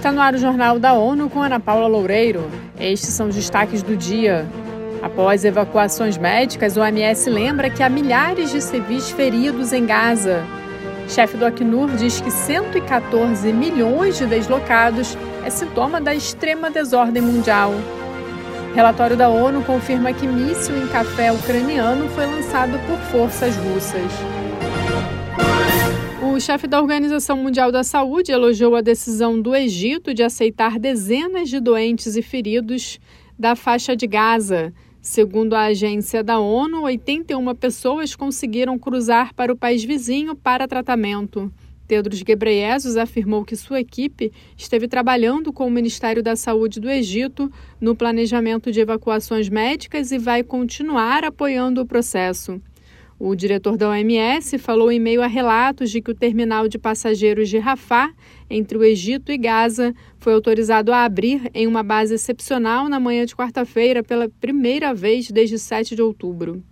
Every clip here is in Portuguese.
Está no ar o Jornal da ONU com Ana Paula Loureiro. Estes são os destaques do dia. Após evacuações médicas, o OMS lembra que há milhares de civis feridos em Gaza. Chefe do Acnur diz que 114 milhões de deslocados é sintoma da extrema desordem mundial. Relatório da ONU confirma que míssil em café ucraniano foi lançado por forças russas. O chefe da Organização Mundial da Saúde elogiou a decisão do Egito de aceitar dezenas de doentes e feridos da faixa de Gaza. Segundo a agência da ONU, 81 pessoas conseguiram cruzar para o país vizinho para tratamento. Tedros Ghebreyesus afirmou que sua equipe esteve trabalhando com o Ministério da Saúde do Egito no planejamento de evacuações médicas e vai continuar apoiando o processo. O diretor da OMS falou em meio a relatos de que o terminal de passageiros de Rafah, entre o Egito e Gaza, foi autorizado a abrir em uma base excepcional na manhã de quarta-feira pela primeira vez desde 7 de outubro.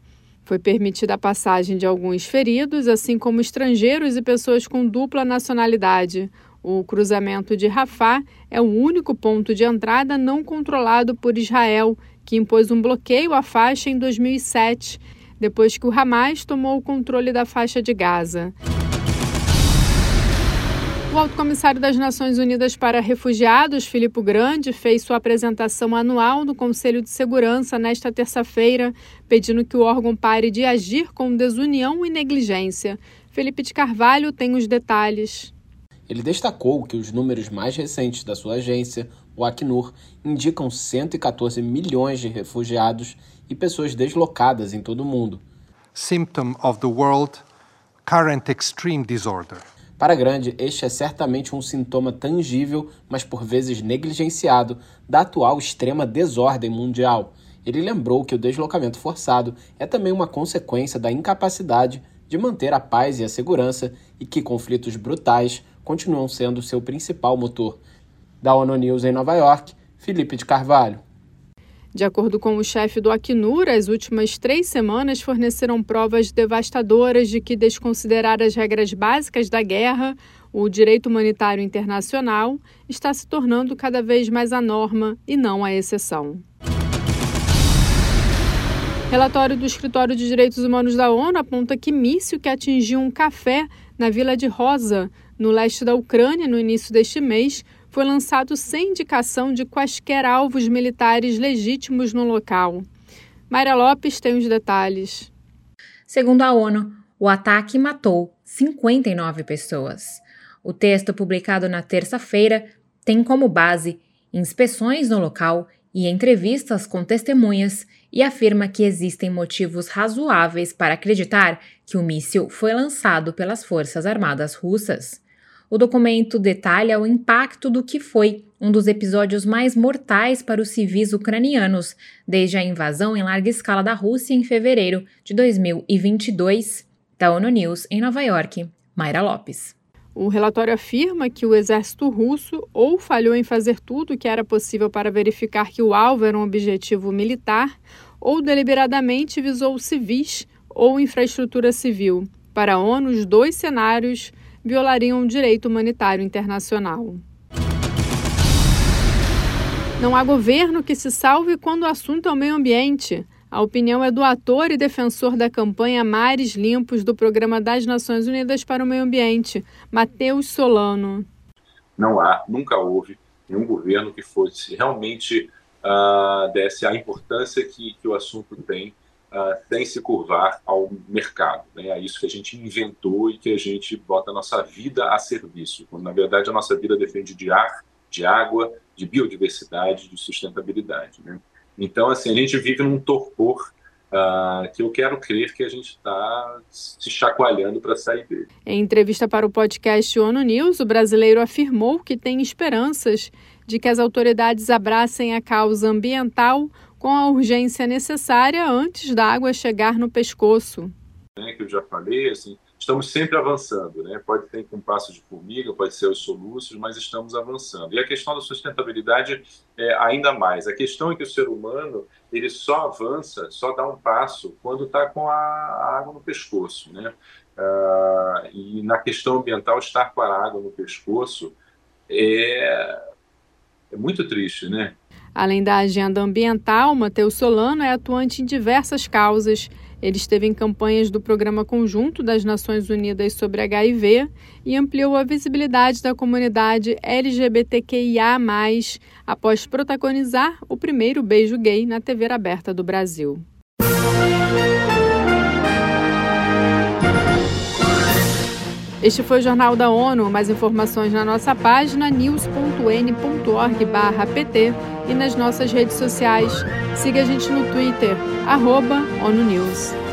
Foi permitida a passagem de alguns feridos, assim como estrangeiros e pessoas com dupla nacionalidade. O cruzamento de Rafah é o único ponto de entrada não controlado por Israel, que impôs um bloqueio à faixa em 2007, depois que o Hamas tomou o controle da faixa de Gaza. O Alto Comissário das Nações Unidas para Refugiados, Filippo Grande, fez sua apresentação anual no Conselho de Segurança nesta terça-feira, pedindo que o órgão pare de agir com desunião e negligência. Felipe de Carvalho tem os detalhes. Ele destacou que os números mais recentes da sua agência, o Acnur, indicam 114 milhões de refugiados e pessoas deslocadas em todo o mundo. Symptom of the world current extreme disorder. Para Grande, este é certamente um sintoma tangível, mas por vezes negligenciado, da atual extrema desordem mundial. Ele lembrou que o deslocamento forçado é também uma consequência da incapacidade de manter a paz e a segurança e que conflitos brutais continuam sendo seu principal motor. Da ONU News em Nova York, Felipe de Carvalho. De acordo com o chefe do Acnur, as últimas três semanas forneceram provas devastadoras de que desconsiderar as regras básicas da guerra, o direito humanitário internacional, está se tornando cada vez mais a norma e não a exceção. Relatório do Escritório de Direitos Humanos da ONU aponta que míssil que atingiu um café na vila de Rosa, no leste da Ucrânia, no início deste mês, foi lançado sem indicação de quaisquer alvos militares legítimos no local. Mayra Lopes tem os detalhes. Segundo a ONU, o ataque matou 59 pessoas. O texto, publicado na terça-feira, tem como base inspeções no local e entrevistas com testemunhas e afirma que existem motivos razoáveis para acreditar que o míssil foi lançado pelas Forças Armadas Russas. O documento detalha o impacto do que foi um dos episódios mais mortais para os civis ucranianos desde a invasão em larga escala da Rússia em fevereiro de 2022. Da ONU News em Nova York, Mayra Lopes. O relatório afirma que o exército russo ou falhou em fazer tudo o que era possível para verificar que o alvo era um objetivo militar, ou deliberadamente visou civis ou infraestrutura civil. Para a ONU, os dois cenários violariam o direito humanitário internacional. Não há governo que se salve quando o assunto é o meio ambiente. A opinião é do ator e defensor da campanha Mares Limpos do Programa das Nações Unidas para o Meio Ambiente, Matheus Solano. Não há, nunca houve nenhum governo que fosse realmente uh, desse a importância que, que o assunto tem uh, sem se curvar ao mercado. Né? É isso que a gente inventou e que a gente bota a nossa vida a serviço. Quando, na verdade, a nossa vida depende de ar, de água, de biodiversidade, de sustentabilidade. Né? Então, assim, a gente vive num torpor Uh, que eu quero crer que a gente está se chacoalhando para sair dele. Em entrevista para o podcast ONU News, o brasileiro afirmou que tem esperanças de que as autoridades abracem a causa ambiental com a urgência necessária antes da água chegar no pescoço. É, que eu já falei, assim, estamos sempre avançando, né? Pode ser com passos de formiga, pode ser os soluços, mas estamos avançando. E a questão da sustentabilidade é ainda mais. A questão é que o ser humano ele só avança, só dá um passo quando está com a água no pescoço, né? Uh, e na questão ambiental, estar com a água no pescoço é É muito triste, né? Além da agenda ambiental, Matheus Solano é atuante em diversas causas. Ele esteve em campanhas do Programa Conjunto das Nações Unidas sobre HIV e ampliou a visibilidade da comunidade LGBTQIA, após protagonizar o primeiro beijo gay na TV aberta do Brasil. Este foi o Jornal da ONU. Mais informações na nossa página news.n.org/pt e nas nossas redes sociais. Siga a gente no Twitter, arroba ONU News.